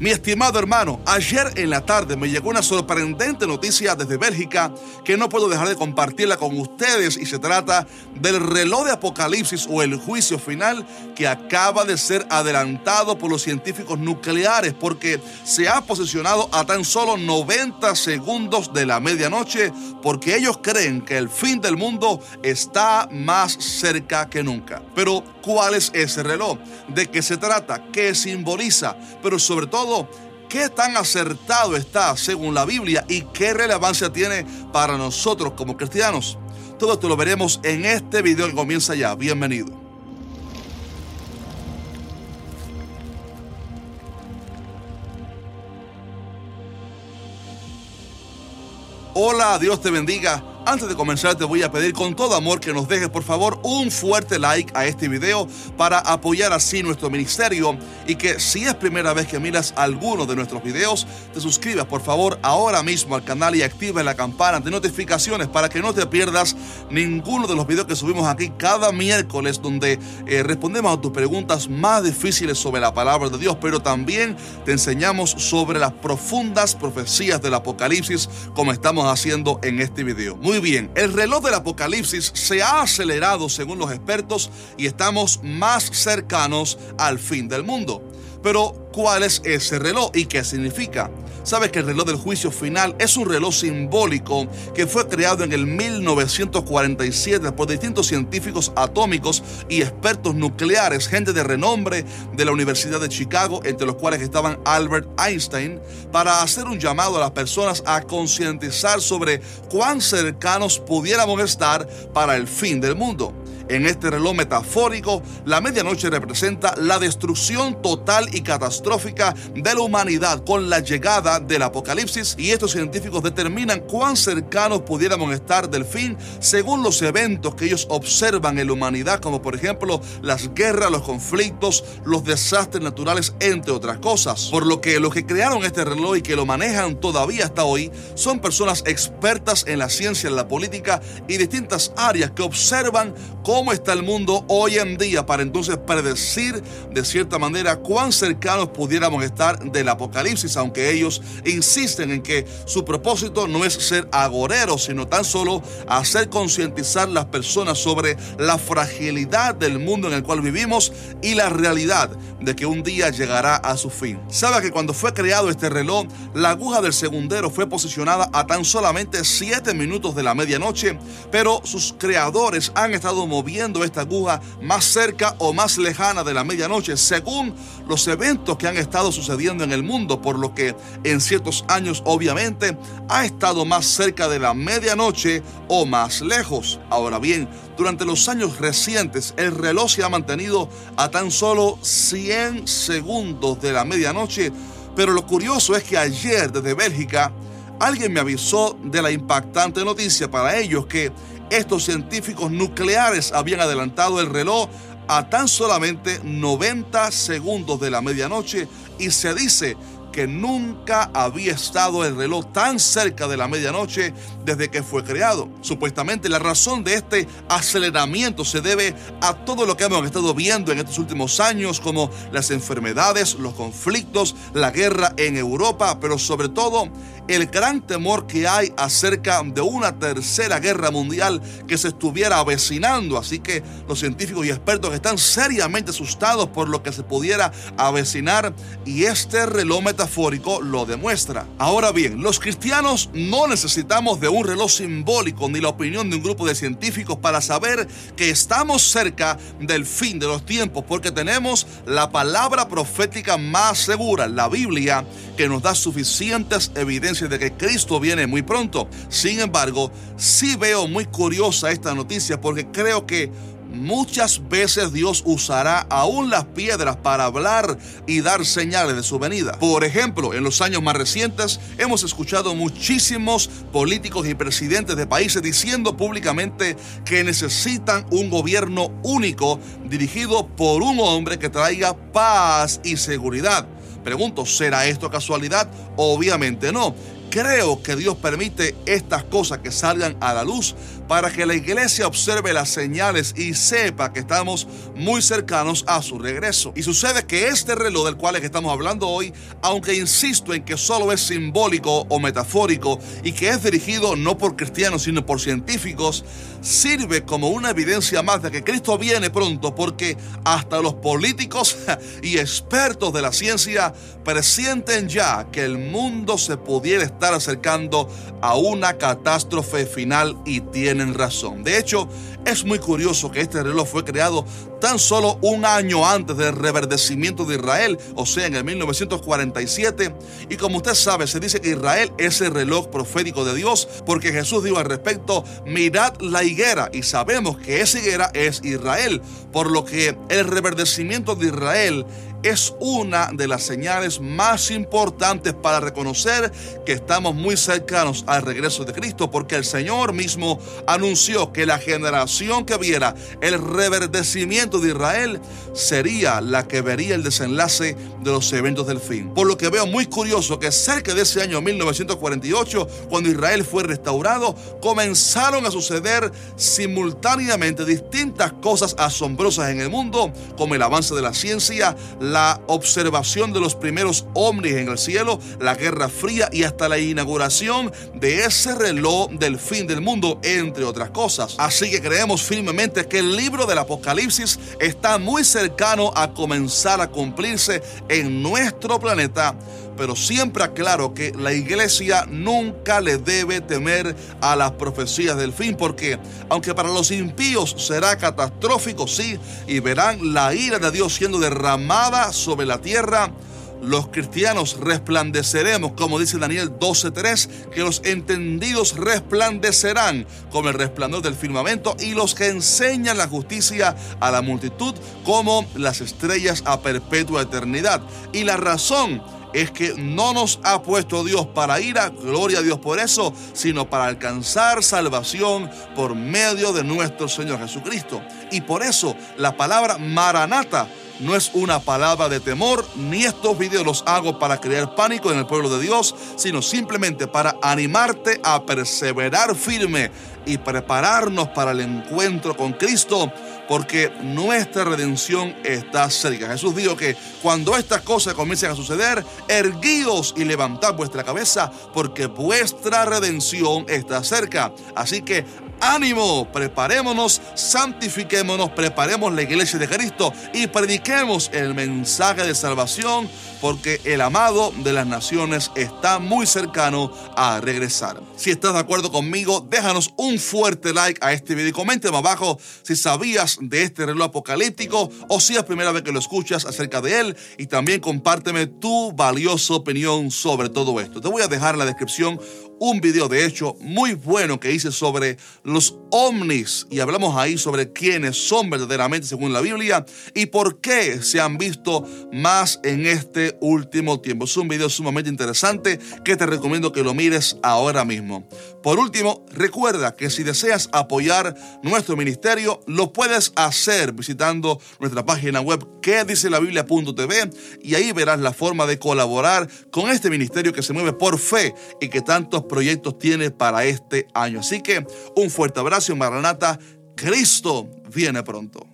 Mi estimado hermano, ayer en la tarde me llegó una sorprendente noticia desde Bélgica que no puedo dejar de compartirla con ustedes y se trata del reloj de Apocalipsis o el juicio final que acaba de ser adelantado por los científicos nucleares porque se ha posicionado a tan solo 90 segundos de la medianoche porque ellos creen que el fin del mundo está más cerca que nunca. Pero, ¿cuál es ese reloj? ¿De qué se trata? ¿Qué simboliza? Pero sobre todo, qué tan acertado está según la Biblia y qué relevancia tiene para nosotros como cristianos. Todo esto lo veremos en este video que comienza ya. Bienvenido. Hola, Dios te bendiga. Antes de comenzar te voy a pedir con todo amor que nos dejes por favor un fuerte like a este video para apoyar así nuestro ministerio y que si es primera vez que miras alguno de nuestros videos te suscribas por favor ahora mismo al canal y actives la campana de notificaciones para que no te pierdas ninguno de los videos que subimos aquí cada miércoles donde eh, respondemos a tus preguntas más difíciles sobre la palabra de Dios pero también te enseñamos sobre las profundas profecías del Apocalipsis como estamos haciendo en este video. Muy bien, el reloj del apocalipsis se ha acelerado según los expertos y estamos más cercanos al fin del mundo. Pero, ¿cuál es ese reloj y qué significa? Sabes que el reloj del juicio final es un reloj simbólico que fue creado en el 1947 por distintos científicos atómicos y expertos nucleares, gente de renombre de la Universidad de Chicago, entre los cuales estaban Albert Einstein, para hacer un llamado a las personas a concientizar sobre cuán cercanos pudiéramos estar para el fin del mundo. En este reloj metafórico, la medianoche representa la destrucción total y catastrófica de la humanidad con la llegada del apocalipsis y estos científicos determinan cuán cercanos pudiéramos estar del fin según los eventos que ellos observan en la humanidad, como por ejemplo las guerras, los conflictos, los desastres naturales, entre otras cosas. Por lo que los que crearon este reloj y que lo manejan todavía hasta hoy son personas expertas en la ciencia, en la política y distintas áreas que observan cómo cómo está el mundo hoy en día para entonces predecir de cierta manera cuán cercanos pudiéramos estar del apocalipsis, aunque ellos insisten en que su propósito no es ser agoreros, sino tan solo hacer concientizar las personas sobre la fragilidad del mundo en el cual vivimos y la realidad de que un día llegará a su fin. Sabe que cuando fue creado este reloj, la aguja del segundero fue posicionada a tan solamente 7 minutos de la medianoche, pero sus creadores han estado moviendo viendo esta aguja más cerca o más lejana de la medianoche, según los eventos que han estado sucediendo en el mundo, por lo que en ciertos años obviamente ha estado más cerca de la medianoche o más lejos. Ahora bien, durante los años recientes el reloj se ha mantenido a tan solo 100 segundos de la medianoche, pero lo curioso es que ayer desde Bélgica alguien me avisó de la impactante noticia para ellos que estos científicos nucleares habían adelantado el reloj a tan solamente 90 segundos de la medianoche y se dice que nunca había estado el reloj tan cerca de la medianoche desde que fue creado. Supuestamente la razón de este aceleramiento se debe a todo lo que hemos estado viendo en estos últimos años, como las enfermedades, los conflictos, la guerra en Europa, pero sobre todo el gran temor que hay acerca de una tercera guerra mundial que se estuviera avecinando. Así que los científicos y expertos están seriamente asustados por lo que se pudiera avecinar y este reloj metafórico lo demuestra. Ahora bien, los cristianos no necesitamos de un reloj simbólico ni la opinión de un grupo de científicos para saber que estamos cerca del fin de los tiempos porque tenemos la palabra profética más segura, la Biblia, que nos da suficientes evidencias de que Cristo viene muy pronto. Sin embargo, sí veo muy curiosa esta noticia porque creo que muchas veces Dios usará aún las piedras para hablar y dar señales de su venida. Por ejemplo, en los años más recientes hemos escuchado muchísimos políticos y presidentes de países diciendo públicamente que necesitan un gobierno único dirigido por un hombre que traiga paz y seguridad. Pregunto, ¿será esto casualidad? Obviamente no. Creo que Dios permite estas cosas que salgan a la luz para que la iglesia observe las señales y sepa que estamos muy cercanos a su regreso. Y sucede que este reloj del cual estamos hablando hoy, aunque insisto en que solo es simbólico o metafórico y que es dirigido no por cristianos sino por científicos, sirve como una evidencia más de que Cristo viene pronto porque hasta los políticos y expertos de la ciencia presienten ya que el mundo se pudiera estar acercando a una catástrofe final y razón. De hecho, es muy curioso que este reloj fue creado tan solo un año antes del reverdecimiento de Israel, o sea, en el 1947. Y como usted sabe, se dice que Israel es el reloj profético de Dios, porque Jesús dijo al respecto, mirad la higuera, y sabemos que esa higuera es Israel, por lo que el reverdecimiento de Israel es una de las señales más importantes para reconocer que estamos muy cercanos al regreso de Cristo, porque el Señor mismo anunció que la generación que viera el reverdecimiento de Israel sería la que vería el desenlace de los eventos del fin. Por lo que veo muy curioso que cerca de ese año 1948, cuando Israel fue restaurado, comenzaron a suceder simultáneamente distintas cosas asombrosas en el mundo, como el avance de la ciencia, la observación de los primeros ovnis en el cielo, la Guerra Fría y hasta la inauguración de ese reloj del fin del mundo, entre otras cosas. Así que creemos firmemente que el libro del Apocalipsis está muy cercano a comenzar a cumplirse en nuestro planeta pero siempre aclaro que la iglesia nunca le debe temer a las profecías del fin, porque aunque para los impíos será catastrófico, sí, y verán la ira de Dios siendo derramada sobre la tierra, los cristianos resplandeceremos, como dice Daniel 12:3, que los entendidos resplandecerán como el resplandor del firmamento y los que enseñan la justicia a la multitud como las estrellas a perpetua eternidad. Y la razón es que no nos ha puesto Dios para ira, gloria a Dios por eso, sino para alcanzar salvación por medio de nuestro Señor Jesucristo. Y por eso la palabra maranata no es una palabra de temor, ni estos videos los hago para crear pánico en el pueblo de Dios, sino simplemente para animarte a perseverar firme y prepararnos para el encuentro con Cristo, porque nuestra redención está cerca. Jesús dijo que cuando estas cosas comiencen a suceder, erguíos y levantad vuestra cabeza, porque vuestra redención está cerca. Así que ánimo, preparémonos, santifiquémonos, preparemos la iglesia de Cristo y prediquemos el mensaje de salvación porque el amado de las naciones está muy cercano a regresar. Si estás de acuerdo conmigo, déjanos un fuerte like a este video y comente más abajo si sabías de este reloj apocalíptico o si es primera vez que lo escuchas acerca de él y también compárteme tu valiosa opinión sobre todo esto. Te voy a dejar en la descripción un video de hecho muy bueno que hice sobre los ovnis y hablamos ahí sobre quiénes son verdaderamente según la Biblia y por qué se han visto más en este último tiempo. Es un video sumamente interesante que te recomiendo que lo mires ahora mismo. Por último, recuerda que si deseas apoyar nuestro ministerio, lo puedes hacer visitando nuestra página web que dice la Biblia.tv y ahí verás la forma de colaborar con este ministerio que se mueve por fe y que tantos proyectos tiene para este año. Así que un fuerte abrazo, Maranata. Cristo viene pronto.